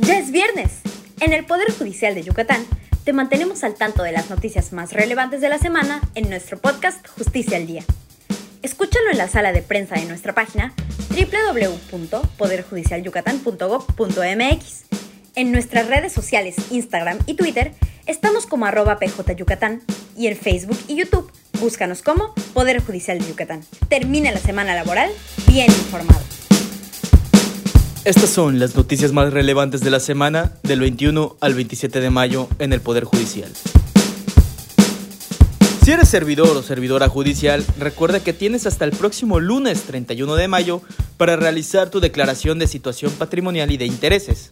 Ya es viernes. En el Poder Judicial de Yucatán te mantenemos al tanto de las noticias más relevantes de la semana en nuestro podcast Justicia al Día. Escúchalo en la sala de prensa de nuestra página www.poderjudicialyucatán.gov.mx. En nuestras redes sociales Instagram y Twitter estamos como arroba pjyucatán y en Facebook y YouTube búscanos como Poder Judicial de Yucatán. Termina la semana laboral bien informado. Estas son las noticias más relevantes de la semana del 21 al 27 de mayo en el Poder Judicial. Si eres servidor o servidora judicial, recuerda que tienes hasta el próximo lunes 31 de mayo para realizar tu declaración de situación patrimonial y de intereses.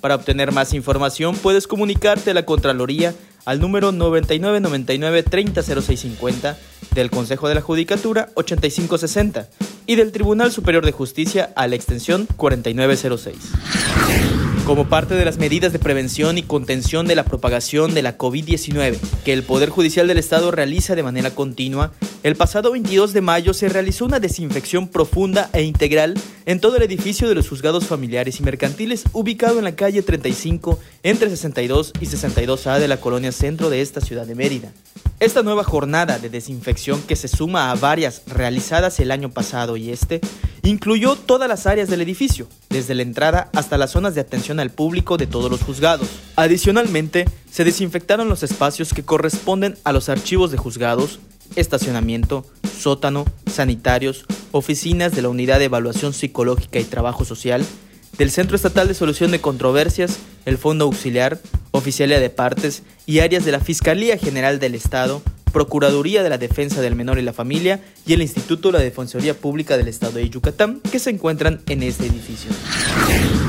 Para obtener más información puedes comunicarte a la Contraloría al número 9999 300650 del Consejo de la Judicatura 8560 y del Tribunal Superior de Justicia a la extensión 4906. Como parte de las medidas de prevención y contención de la propagación de la COVID-19 que el Poder Judicial del Estado realiza de manera continua, el pasado 22 de mayo se realizó una desinfección profunda e integral en todo el edificio de los juzgados familiares y mercantiles ubicado en la calle 35 entre 62 y 62A de la colonia centro de esta ciudad de Mérida. Esta nueva jornada de desinfección que se suma a varias realizadas el año pasado y este, incluyó todas las áreas del edificio, desde la entrada hasta las zonas de atención al público de todos los juzgados. Adicionalmente, se desinfectaron los espacios que corresponden a los archivos de juzgados, estacionamiento, sótano, sanitarios, oficinas de la Unidad de Evaluación Psicológica y Trabajo Social, del Centro Estatal de Solución de Controversias, el Fondo Auxiliar, Oficialía de Partes y áreas de la Fiscalía General del Estado, Procuraduría de la Defensa del Menor y la Familia y el Instituto de la Defensoría Pública del Estado de Yucatán, que se encuentran en este edificio.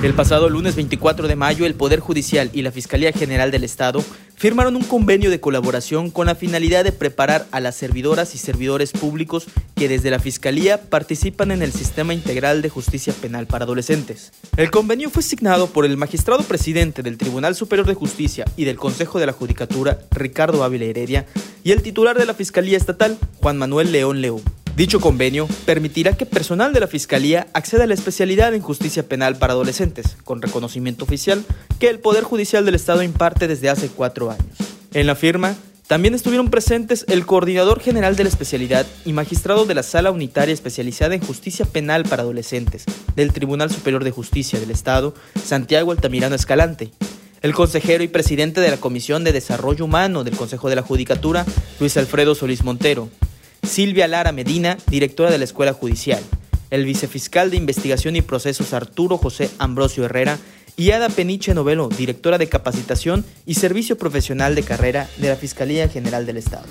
El pasado lunes 24 de mayo, el Poder Judicial y la Fiscalía General del Estado firmaron un convenio de colaboración con la finalidad de preparar a las servidoras y servidores públicos que desde la Fiscalía participan en el Sistema Integral de Justicia Penal para Adolescentes. El convenio fue signado por el magistrado presidente del Tribunal Superior de Justicia y del Consejo de la Judicatura, Ricardo Ávila Heredia, y el titular de la Fiscalía Estatal, Juan Manuel León León. Dicho convenio permitirá que personal de la Fiscalía acceda a la especialidad en justicia penal para adolescentes, con reconocimiento oficial que el Poder Judicial del Estado imparte desde hace cuatro años. En la firma también estuvieron presentes el coordinador general de la especialidad y magistrado de la Sala Unitaria Especializada en Justicia Penal para Adolescentes del Tribunal Superior de Justicia del Estado, Santiago Altamirano Escalante, el consejero y presidente de la Comisión de Desarrollo Humano del Consejo de la Judicatura, Luis Alfredo Solís Montero, Silvia Lara Medina, directora de la Escuela Judicial, el vicefiscal de Investigación y Procesos Arturo José Ambrosio Herrera. Y Ada Peniche Novelo, directora de Capacitación y Servicio Profesional de Carrera de la Fiscalía General del Estado.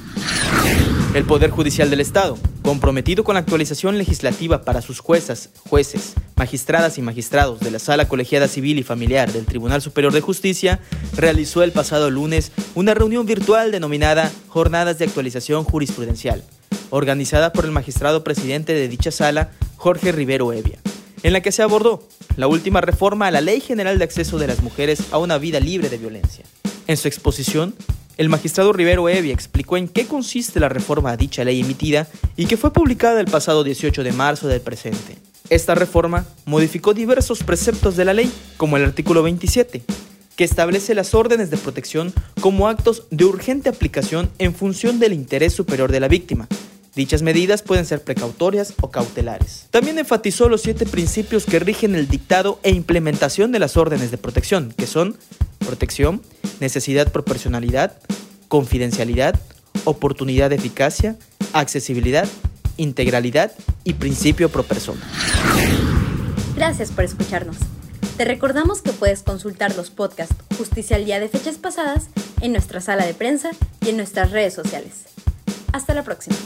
El Poder Judicial del Estado, comprometido con la actualización legislativa para sus juezas, jueces, magistradas y magistrados de la Sala Colegiada Civil y Familiar del Tribunal Superior de Justicia, realizó el pasado lunes una reunión virtual denominada Jornadas de Actualización Jurisprudencial organizada por el magistrado presidente de dicha sala, Jorge Rivero Evia, en la que se abordó la última reforma a la Ley General de Acceso de las Mujeres a una vida libre de violencia. En su exposición, el magistrado Rivero Evia explicó en qué consiste la reforma a dicha ley emitida y que fue publicada el pasado 18 de marzo del presente. Esta reforma modificó diversos preceptos de la ley, como el artículo 27, que establece las órdenes de protección como actos de urgente aplicación en función del interés superior de la víctima, Dichas medidas pueden ser precautorias o cautelares. También enfatizó los siete principios que rigen el dictado e implementación de las órdenes de protección, que son protección, necesidad proporcionalidad, confidencialidad, oportunidad de eficacia, accesibilidad, integralidad y principio pro persona. Gracias por escucharnos. Te recordamos que puedes consultar los podcasts Justicia al Día de fechas pasadas en nuestra sala de prensa y en nuestras redes sociales. Hasta la próxima.